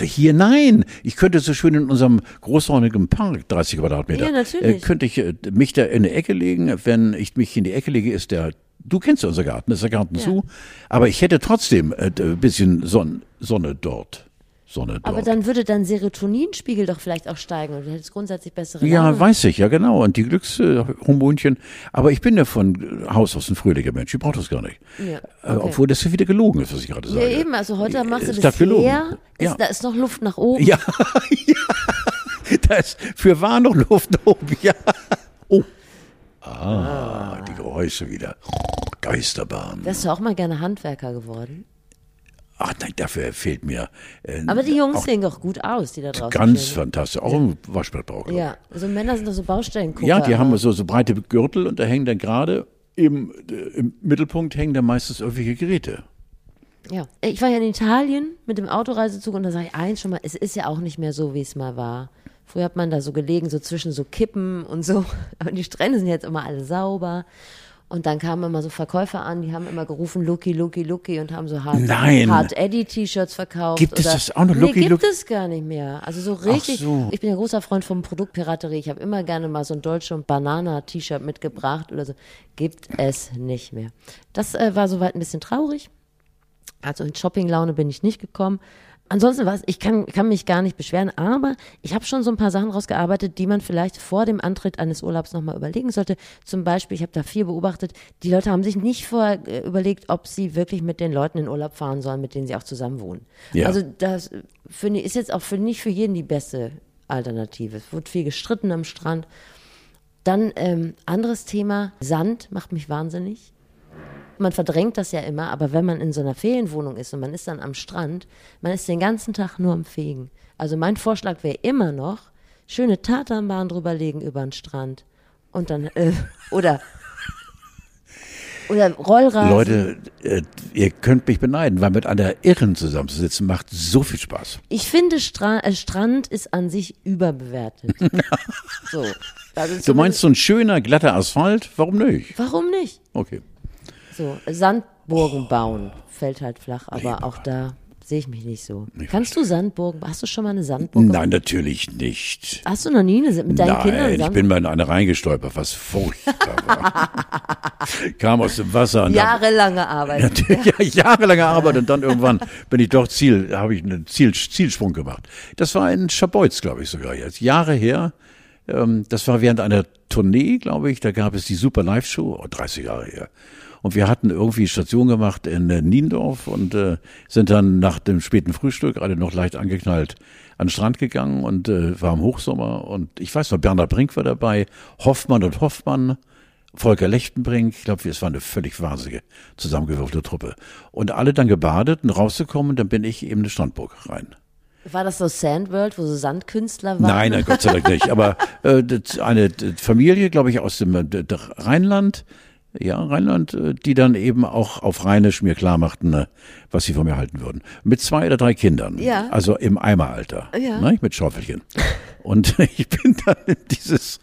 Hier nein. Ich könnte so schön in unserem großräumigen Park, 30 Quadratmeter, Ja, natürlich. Äh, könnte ich äh, mich da in eine Ecke legen. Wenn ich mich in die Ecke lege, ist der, du kennst ja unser Garten, ist der Garten Ja. zu. Aber ich hätte trotzdem äh, ein bisschen Sonne dort. Sonne dort. Aber dann würde dein Serotoninspiegel doch vielleicht auch steigen und du hättest grundsätzlich bessere Ja, Laune. weiß ich, ja genau. Und die Glückshormonchen. Aber ich bin ja von Haus aus ein fröhlicher Mensch. Ich brauche das gar nicht. Ja, Äh, okay. Obwohl das ja wieder gelogen ist, was ich gerade Ja, sage. eben, also heute machst du Ist das das leer, ist, Ja. da ist noch Luft nach oben. Ja, *laughs* ja. Da ist für wahr noch Luft nach oben. Ja. Oh. Ah, die Geräusche wieder. Geisterbahn. Wärst du auch mal gerne Handwerker geworden? Ach nein, dafür fehlt mir. Äh, Aber die Jungs auch sehen doch gut aus, die da draußen ganz stehen. fantastisch. Auch im Waschbrettbau. Ja, also Männer sind doch so Baustellengucker. Ja, die haben aber- so, so breite Gürtel und da hängen dann gerade im, äh, im Mittelpunkt hängen dann meistens irgendwelche Geräte. Ja, ich war ja in Italien mit dem Autoreisezug und da sage ich eins schon mal, es ist ja auch nicht mehr so, wie es mal war. Früher hat man da so gelegen, so zwischen so Kippen und so. *laughs* Aber die Strände sind jetzt immer alle sauber. Und dann kamen immer so Verkäufer an, die haben immer gerufen, Lucky, Lucky, Lucky und haben so Hard, Nein. Hard Eddie T-Shirts verkauft. Gibt es das auch noch? Nee, Lucky, gibt Lucky? es gar nicht mehr. Also so richtig. so. Ich bin ja großer Freund von Produktpiraterie. Ich habe immer gerne mal so ein Dolce und Banana T-Shirt mitgebracht oder so. Gibt es nicht mehr. Das äh, war soweit ein bisschen traurig. Also in Shopping-Laune bin ich nicht gekommen. Ansonsten was, ich kann, kann mich gar nicht beschweren, aber ich habe schon so ein paar Sachen rausgearbeitet, die man vielleicht vor dem Antritt eines Urlaubs nochmal überlegen sollte. Zum Beispiel, ich habe da viel beobachtet, die Leute haben sich nicht vorher äh, überlegt, ob sie wirklich mit den Leuten in Urlaub fahren sollen, mit denen sie auch zusammen wohnen. Ja. Also das finde ich, ist jetzt auch für, nicht für jeden die beste Alternative. Es wird viel gestritten am Strand. Dann ähm, anderes Thema, Sand macht mich wahnsinnig man verdrängt das ja immer, aber wenn man in so einer Ferienwohnung ist und man ist dann am Strand, man ist den ganzen Tag nur am Fegen. Also mein Vorschlag wäre immer noch, schöne Tatanbahn drüberlegen über den Strand und dann, äh, *laughs* oder, oder Rollrasen. Leute, äh, ihr könnt mich beneiden, weil mit einer Irren zusammenzusitzen macht so viel Spaß. Ich finde, Stra äh, Strand ist an sich überbewertet. *laughs* so. Du meinst so ein schöner, glatter Asphalt? Warum nicht? Warum nicht? Okay. So, Sandburgen bauen fällt halt flach, aber auch da sehe ich mich nicht so. Kannst du Sandburgen, hast du schon mal eine Sandburg? Nein, natürlich nicht. Hast du noch nie eine, mit deinen Kindern Nein, ich bin mal in eine reingestolpert, was furchtbar war. *laughs* Kam aus dem Wasser und dann, Jahrelange Arbeit. ja, jahrelange Arbeit und dann irgendwann bin ich doch Ziel, habe ich einen Ziel, Zielsprung gemacht. Das war in Schabolz, glaube ich sogar jetzt, Jahre her. Ähm, das war während einer Tournee, glaube ich. Da gab es die Super Live Show, oh, 30 Jahre her. Und wir hatten irgendwie Station gemacht in äh, Niendorf und äh, sind dann nach dem späten Frühstück alle noch leicht angeknallt an den Strand gegangen und äh, war im Hochsommer und ich weiß noch, Bernhard Brink war dabei, Hoffmann und Hoffmann, Volker Lechtenbrink, ich glaube, es war eine völlig wahnsinnige zusammengewürfelte Truppe. Und alle dann gebadet und rausgekommen, dann bin ich eben in eine Strandburg rein. War das so Sandworld, wo so Sandkünstler waren? Nein, nein, Gott sei Dank nicht. Aber äh, eine Familie, glaube ich, aus dem äh, Rheinland, ja, Rheinland, äh, die dann eben auch auf Rheinisch mir klar machten, äh, was sie von mir halten würden. Mit zwei oder drei Kindern. Ja. Also im Eimeralter. Ja. Ne, mit Schaufelchen. Und *laughs* ich bin dann in dieses,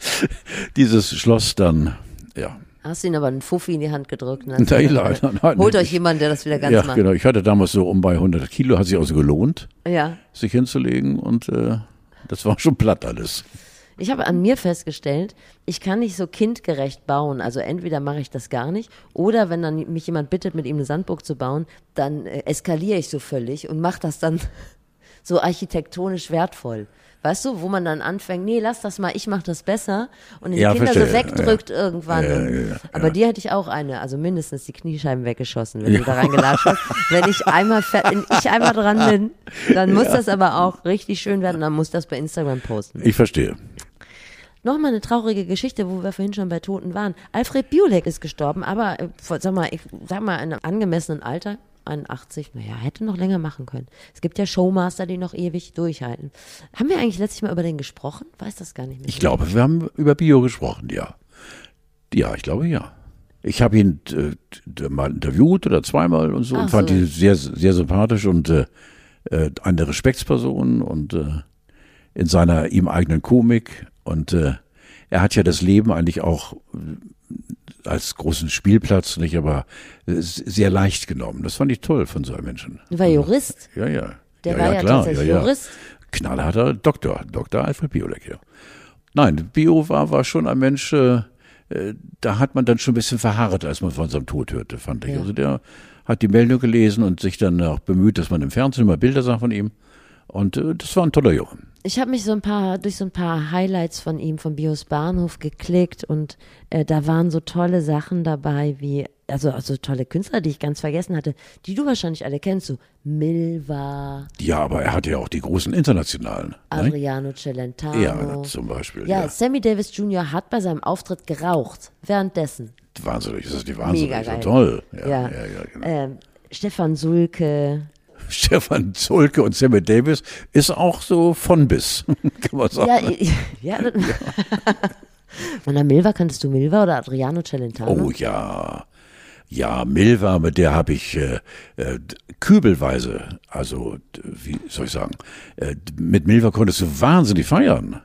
dieses Schloss dann, ja. Hast du ihn aber einen Fuffi in die Hand gedrückt? Nein, leider, nein, Holt nicht. euch jemanden, der das wieder ganz Ja, macht. genau. Ich hatte damals so um bei 100 Kilo, hat sich also gelohnt, Ja. sich hinzulegen und äh, das war schon platt alles. Ich habe an mir festgestellt, ich kann nicht so kindgerecht bauen. Also entweder mache ich das gar nicht oder wenn dann mich jemand bittet, mit ihm eine Sandburg zu bauen, dann äh, eskaliere ich so völlig und mache das dann *laughs* so architektonisch wertvoll. Weißt du, wo man dann anfängt, nee, lass das mal, ich mache das besser und die Ja, Kinder verstehe, so wegdrückt irgendwann. Ja, ja, ja, aber dir hätte ich auch eine, also mindestens die Kniescheiben weggeschossen, wenn du da reingelatscht hast. *laughs* Wenn ich einmal, wenn ich einmal dran bin, dann muss das aber auch richtig schön werden, dann muss das bei Instagram posten. Ich verstehe. Nochmal eine traurige Geschichte, wo wir vorhin schon bei Toten waren. Alfred Biolek ist gestorben, aber äh, sag mal, ich sag mal, in einem angemessenen Alter, 81, naja, hätte noch länger machen können. Es gibt ja Showmaster, die noch ewig durchhalten. Haben wir eigentlich letztes Mal über den gesprochen? Weiß das gar nicht mehr. Ich glaube, wir haben über Bio gesprochen, ja. Ja, ich glaube ja. Ich habe ihn äh, mal interviewt oder zweimal und so Ach und fand so. ihn sehr, sehr sympathisch und äh, äh, eine Respektsperson und äh, in seiner ihm eigenen Komik. Und äh, er hat ja das Leben eigentlich auch äh, als großen Spielplatz, nicht, aber äh, sehr leicht genommen. Das fand ich toll von so einem Menschen. War Jurist. Ja, ja. Der ja, war ja, ja klar, tatsächlich ja, ja. Jurist. Knallharter Doktor, Dr. Alfred Biolek, ja. Nein, Bio war, war schon ein Mensch, äh, äh, da hat man dann schon ein bisschen verharrt, als man von seinem Tod hörte, fand ich. Also der hat die Meldung gelesen und sich dann auch bemüht, dass man im Fernsehen mal Bilder sah von ihm. Und äh, das war ein toller Junge. Ich habe mich so ein paar durch so ein paar Highlights von ihm vom Bios Bahnhof geklickt und äh, da waren so tolle Sachen dabei wie also also tolle Künstler, die ich ganz vergessen hatte, die du wahrscheinlich alle kennst, so Milva, Ja, aber er hatte ja auch die großen internationalen. Ne? Adriano Celentano. Ja, zum Beispiel. Ja, Ja, Sammy Davis Jr. hat bei seinem Auftritt geraucht. Währenddessen. Wahnsinnig, das ist die wahnsinnig, Mega so geil. toll. Ja, Ja. ja, ja, genau. Ähm, Stefan Sulke. *laughs* Stefan Zulke und Sammy Davis ist auch so von bis, *laughs* kann man sagen. Ja, ja. *laughs* Und dann Milva, kanntest du Milva oder Adriano Celentano? Oh ja. Ja, Milva, mit der habe ich äh, äh, kübelweise, also wie soll ich sagen, äh, mit Milva konntest du wahnsinnig feiern.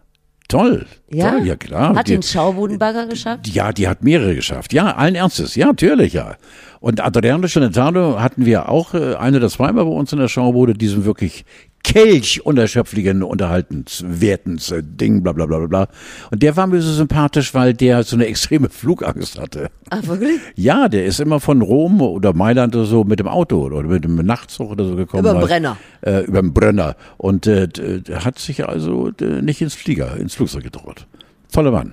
Toll. ja? Toll, ja klar. Hat Die- den Schaubudenbagger geschafft? ja, die hat mehrere geschafft. Ja, allen Ernstes. Ja, natürlich, ja. Und Adriano Celentano hatten wir auch äh, ein oder zweimal bei uns in der Schaubude, diesem wirklich kelch unerschöpflichen Unterhaltenswertens äh, Ding, bla bla bla bla bla. Und der war mir so sympathisch, weil der so eine extreme Flugangst hatte. Ach, wirklich? Ja, der ist immer von Rom oder Mailand oder so mit dem Auto oder mit dem Nachtzug oder so gekommen. Über den Brenner. Äh, über den Brenner. Und äh, der hat sich also äh, nicht ins Flieger, ins Flugzeug gedroht. Toller Mann.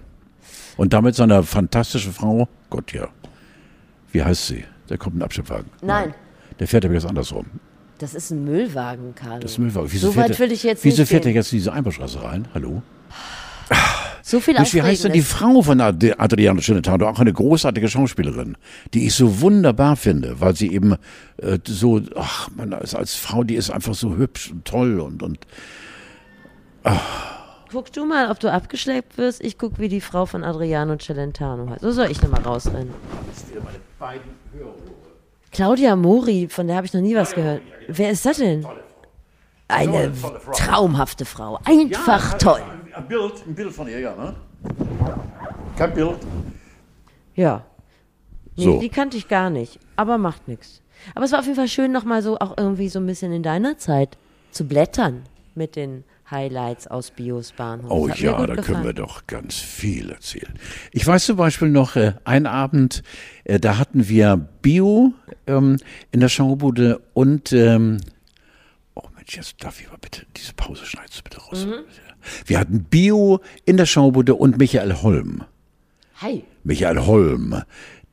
Und damit seiner fantastischen Frau, Gott ja, wie heißt sie? Da kommt ein Abschleppwagen. Nein. Der fährt aber jetzt andersrum. Das ist ein Müllwagen, Carlo. Das ist ein Müllwagen. Wieso so fährt weit er- will ich jetzt Wieso nicht fährt er jetzt in diese Einbahnstraße rein? Hallo? So viel Mensch, wie heißt denn die. Frau von Ad- Adriano Celentano? Auch eine großartige Schauspielerin, die ich so wunderbar finde, weil sie eben äh, so, ach man, als, als Frau, die ist einfach so hübsch und toll und, und Guck du mal, ob du abgeschleppt wirst. Ich guck, wie die Frau von Adriano Celentano heißt. So soll ich nochmal rausrennen. Claudia Mori, von der habe ich noch nie was gehört. Wer ist das denn? Eine traumhafte Frau. Einfach toll. Ein Bild, ein Bild von ihr, ja, ne? Kein Bild. Ja. Nee, So. Die kannte ich gar nicht, aber macht nichts. Aber es war auf jeden Fall schön, nochmal so auch irgendwie so ein bisschen in deiner Zeit zu blättern mit den Highlights aus Bios Bahnhof. Oh ja, da gefallen. können wir doch ganz viel erzählen. Ich weiß zum Beispiel noch, äh, einen Abend, äh, da hatten wir Bio ähm, in der Schaubude und, ähm, oh Mensch, jetzt darf ich mal bitte, diese Pause schneidest du bitte raus. Mhm. Wir hatten Bio in der Schaubude und Michael Holm. Hi. Michael Holm,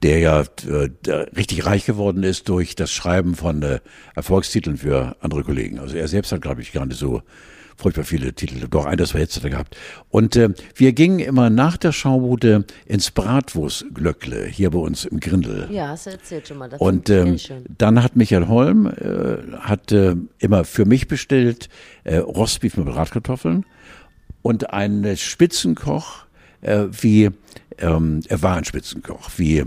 der ja äh, der richtig reich geworden ist durch das Schreiben von äh, Erfolgstiteln für andere Kollegen. Also er selbst hat, glaube ich, gar nicht so furchtbar viele Titel, doch ein, das war jetzt gehabt. Und äh, wir gingen immer nach der Schaubude ins Bratwurstglöckle hier bei uns im Grindel. Ja, hast du erzählt schon mal. Das Und ähm, dann hat Michael Holm äh, hat äh, immer für mich bestellt äh, Rostbeef mit Bratkartoffeln und ein Spitzenkoch äh, wie ähm, er war ein Spitzenkoch wie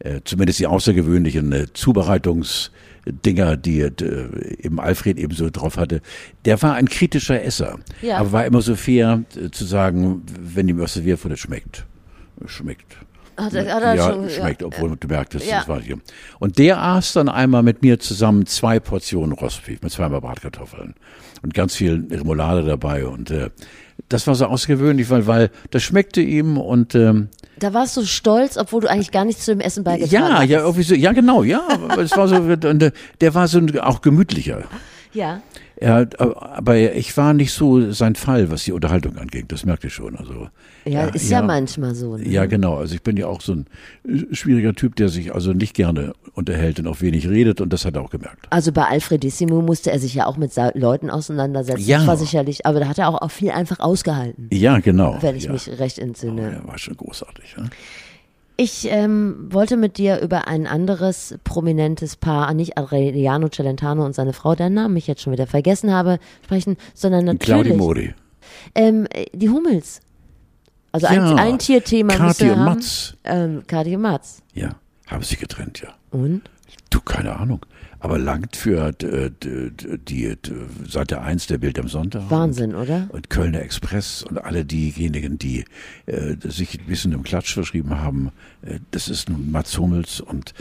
äh, zumindest die außergewöhnlichen äh, Zubereitungsmethoden Dinger, die äh, eben Alfred eben so drauf hatte. Der war ein kritischer Esser, Ja. aber war immer so fair äh, zu sagen, wenn ihm was serviert wurde, schmeckt. Schmeckt. Hat er, hat er ja, schon, schmeckt, obwohl du merktest, Ja. das war hier. Und der aß dann einmal mit mir zusammen zwei Portionen Rostbeef mit zweimal Bratkartoffeln und ganz viel Remoulade dabei und äh, das war so außergewöhnlich, weil, weil das schmeckte ihm und ähm, Da warst du stolz, obwohl du eigentlich gar nichts zu dem Essen beigetragen ja, hast. ja, irgendwie so, ja genau, ja, es war so, und, äh, der war so auch gemütlicher. Ja. Er, aber ich war nicht so sein Fall, was die Unterhaltung anging. Das merkte ich schon. Also Ja, ist ja, manchmal so. Ne? Ja, genau. Also ich bin ja auch so ein schwieriger Typ, der sich also nicht gerne unterhält und auch wenig redet und das hat er auch gemerkt. Also bei Alfredissimo musste er sich ja auch mit Leuten auseinandersetzen. Ja. Das war sicherlich, aber da hat er auch, auch viel einfach ausgehalten, Ja, genau. wenn ich ja. mich recht entsinne. Ja, war schon großartig. Ja? Ich ähm, wollte mit dir über ein anderes prominentes Paar, nicht Adriano Celentano und seine Frau, deren Namen ich jetzt schon wieder vergessen habe, sprechen, sondern Claudi natürlich Modi. ähm, äh, die Hummels. Also Ja, ein, ein Tierthema wir und haben. Mats. Ähm, Kathi und Mats. Ja, haben sie getrennt, ja. Und? Du, keine Ahnung. Aber langt für äh, die, Seite 1 der Bild am Sonntag. Wahnsinn, oder? Und Kölner Express und alle diejenigen, die äh, sich ein bisschen im Klatsch verschrieben haben, äh, das ist nun Mats Hummels und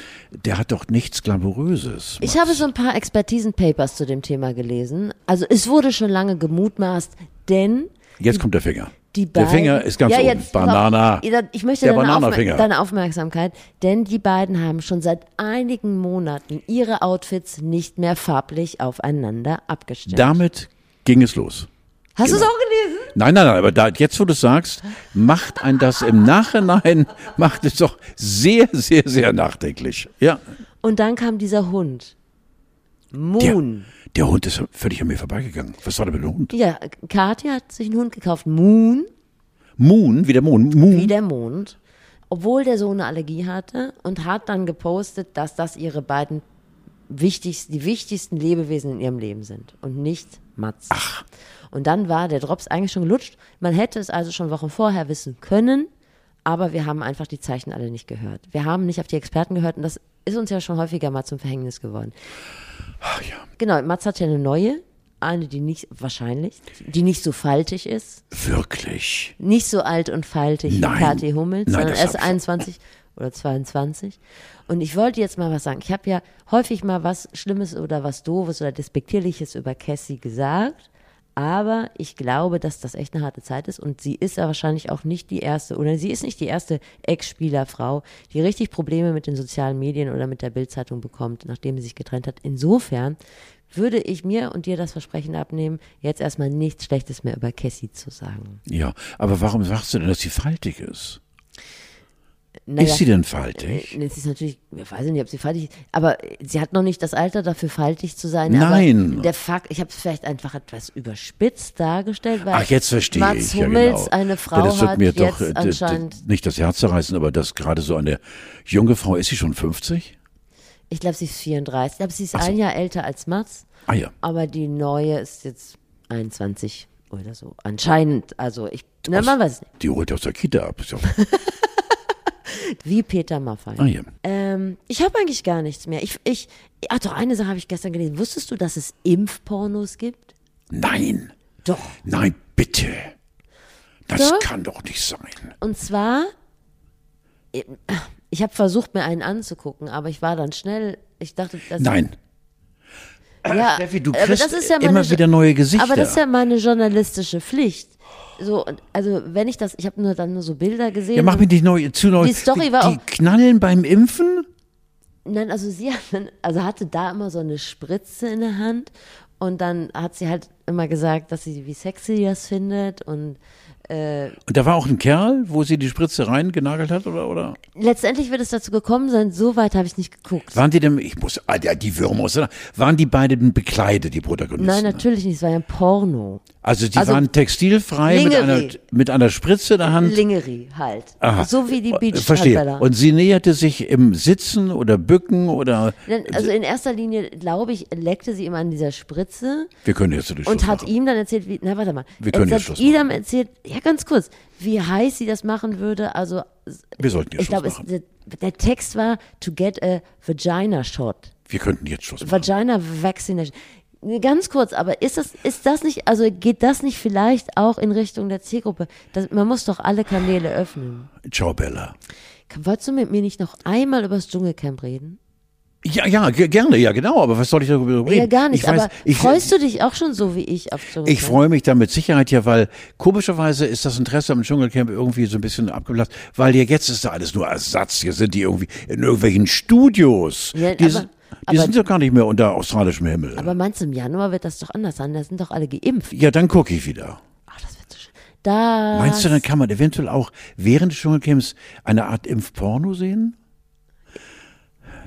der hat doch nichts Glamouröses. Ich Mats. habe so ein paar Expertisen-Papers zu dem Thema gelesen. Also es wurde schon lange gemutmaßt, denn Jetzt kommt der Finger. die der Finger ist ganz ja, oben. Banana. Ich möchte Der deine. Aufmer deine Aufmerksamkeit, denn die beiden haben schon seit einigen Monaten ihre Outfits nicht mehr farblich aufeinander abgestimmt. Damit ging es los. Hast du es genau. auch gelesen? Nein, nein, nein, aber da, jetzt, wo du es sagst, macht ein das im Nachhinein, *laughs* macht es doch sehr, sehr, sehr nachdenklich. Ja. Und dann kam dieser Hund. Der, Moon. der Hund ist völlig an mir vorbeigegangen. Was war denn mit dem Hund? Ja, Katja hat sich einen Hund gekauft. Moon, Moon, wie der Mond. Moon. wie der Mond. Obwohl der Sohn eine Allergie hatte und hat dann gepostet, dass das ihre beiden wichtigsten, die wichtigsten Lebewesen in ihrem Leben sind und nicht Mats. Ach. Und dann war der Drops eigentlich schon gelutscht. Man hätte es also schon Wochen vorher wissen können, aber wir haben einfach die Zeichen alle nicht gehört. Wir haben nicht auf die Experten gehört und das ist uns ja schon häufiger mal zum Verhängnis geworden. Ach, ja. Genau, Mats hat ja eine neue, eine, die nicht, wahrscheinlich, die nicht so faltig ist, Wirklich. nicht so alt und faltig Nein. wie Kathi Hummels, Nein, sondern erst hab ich- 21 oder 22. Und ich wollte jetzt mal was sagen. Ich habe ja häufig mal was Schlimmes oder was Doofes oder Despektierliches über Cassie gesagt. Aber ich glaube, dass das echt eine harte Zeit ist und sie ist ja wahrscheinlich auch nicht die erste oder sie ist nicht die erste Ex-Spielerfrau, die richtig Probleme mit den sozialen Medien oder mit der Bildzeitung bekommt, nachdem sie sich getrennt hat. Insofern würde ich mir und dir das Versprechen abnehmen, jetzt erstmal nichts Schlechtes mehr über Cassie zu sagen. Ja, aber warum sagst du denn, dass sie faltig ist? Naja, ist sie denn faltig? äh, Es ist natürlich, ich weiß nicht, ob sie faltig ist, aber äh, sie hat noch nicht das Alter dafür faltig zu sein. Nein. Aber der Fakt, ich habe es vielleicht einfach etwas überspitzt dargestellt, weil Ach, jetzt verstehe Mats ich. Ja, Hummels genau. eine Frau das wird mir doch äh, anscheinend, nicht das Herz zerreißen, aber dass gerade so eine junge Frau, ist sie schon 50? ich glaube, sie ist 34, ich glaube, sie ist so. ein Jahr älter als Mats, Ah ja. aber die neue ist jetzt 21 oder so. Anscheinend, also ich, na, man weiß nicht. Die holt aus der Kita ab. *laughs* Wie Peter Maffay. Ah ja. Ähm, ich habe eigentlich gar nichts mehr. Ich, ich, ach doch, eine Sache habe ich gestern gelesen. Wusstest du, dass es Impfpornos gibt? Nein, Doch. nein, bitte. Das Doch. kann doch nicht sein. Und zwar, ich habe versucht, mir einen anzugucken, aber ich war dann schnell, ich dachte, das Nein. ja, Steffi, du kriegst das ist ja meine, immer wieder neue Gesichter. Aber das ist ja meine journalistische Pflicht. So, und- also wenn ich das, ich habe nur dann nur so Bilder gesehen. Ja, mach mir die neue, zu neu. Die Story war die auch- knallen beim Impfen? Nein, also sie hat, also hatte da immer so eine Spritze in der Hand und dann hat sie halt immer gesagt, dass sie wie sexy das findet und Und da war auch ein Kerl, wo sie die Spritze reingenagelt hat, oder? oder? letztendlich wird es dazu gekommen sein, so weit habe ich nicht geguckt. Waren die denn, ich muss, ah, ja, die Würmer, aus waren die beiden bekleidet, die Protagonisten? Nein, natürlich nicht, es war ja ein Porno. Also die Also waren textilfrei mit einer, mit einer Spritze in der Hand. Lingerie halt. Aha. So wie die Beach Verstehe. Und sie näherte sich im Sitzen oder Bücken oder. Also in erster Linie, glaube ich, leckte sie immer an dieser Spritze Wir können jetzt den und Schluss hat machen. ihm dann erzählt, wie, na warte mal, Wir können jetzt jetzt hat Schluss Idam erzählt, ja ganz kurz, wie heiß sie das machen würde, also Wir sollten jetzt ich Schluss glaube, es- machen. der, der Text war to get a vagina shot. Wir könnten jetzt Schluss machen. Vagina Vaccination. Ganz kurz, aber ist das, ist das nicht, also geht das nicht vielleicht auch in Richtung der Zielgruppe? Das, man muss doch alle Kanäle öffnen. Ciao, Bella. Wolltest du mit mir nicht noch einmal über das Dschungelcamp reden? Ja, ja, ge- gerne, ja, genau. Aber was soll ich darüber reden? Ja, gar nicht. Ich weiß, aber ich, freust du dich auch schon so wie ich auf Dschungelcamp? Ich freue mich da mit Sicherheit ja, weil komischerweise ist das Interesse am Dschungelcamp irgendwie so ein bisschen abgeblasst, weil hier jetzt ist da alles nur Ersatz. Hier sind die irgendwie in irgendwelchen Studios. Ja, die aber- sind, die aber- sind doch gar nicht mehr unter australischem Himmel. Aber meinst du, im Januar wird das doch anders sein? Da sind doch alle geimpft. ja, dann gucke ich wieder. Ach, das wird so schön. Da. Meinst du, dann kann man eventuell auch während des Dschungelcamps eine Art Impfporno sehen?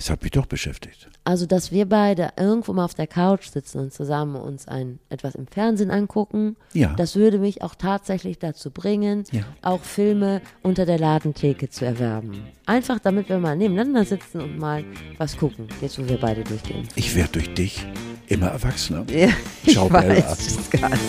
Es hat mich doch beschäftigt. Also, dass wir beide irgendwo mal auf der Couch sitzen und zusammen uns ein, etwas im Fernsehen angucken, ja. das würde mich auch tatsächlich dazu bringen, ja. auch Filme unter der Ladentheke zu erwerben. Einfach damit wir mal nebeneinander sitzen und mal was gucken, jetzt wo wir beide durchgehen. Ich werde durch dich immer erwachsener. *laughs* Ja, Ciao, ich weiß es gar nicht.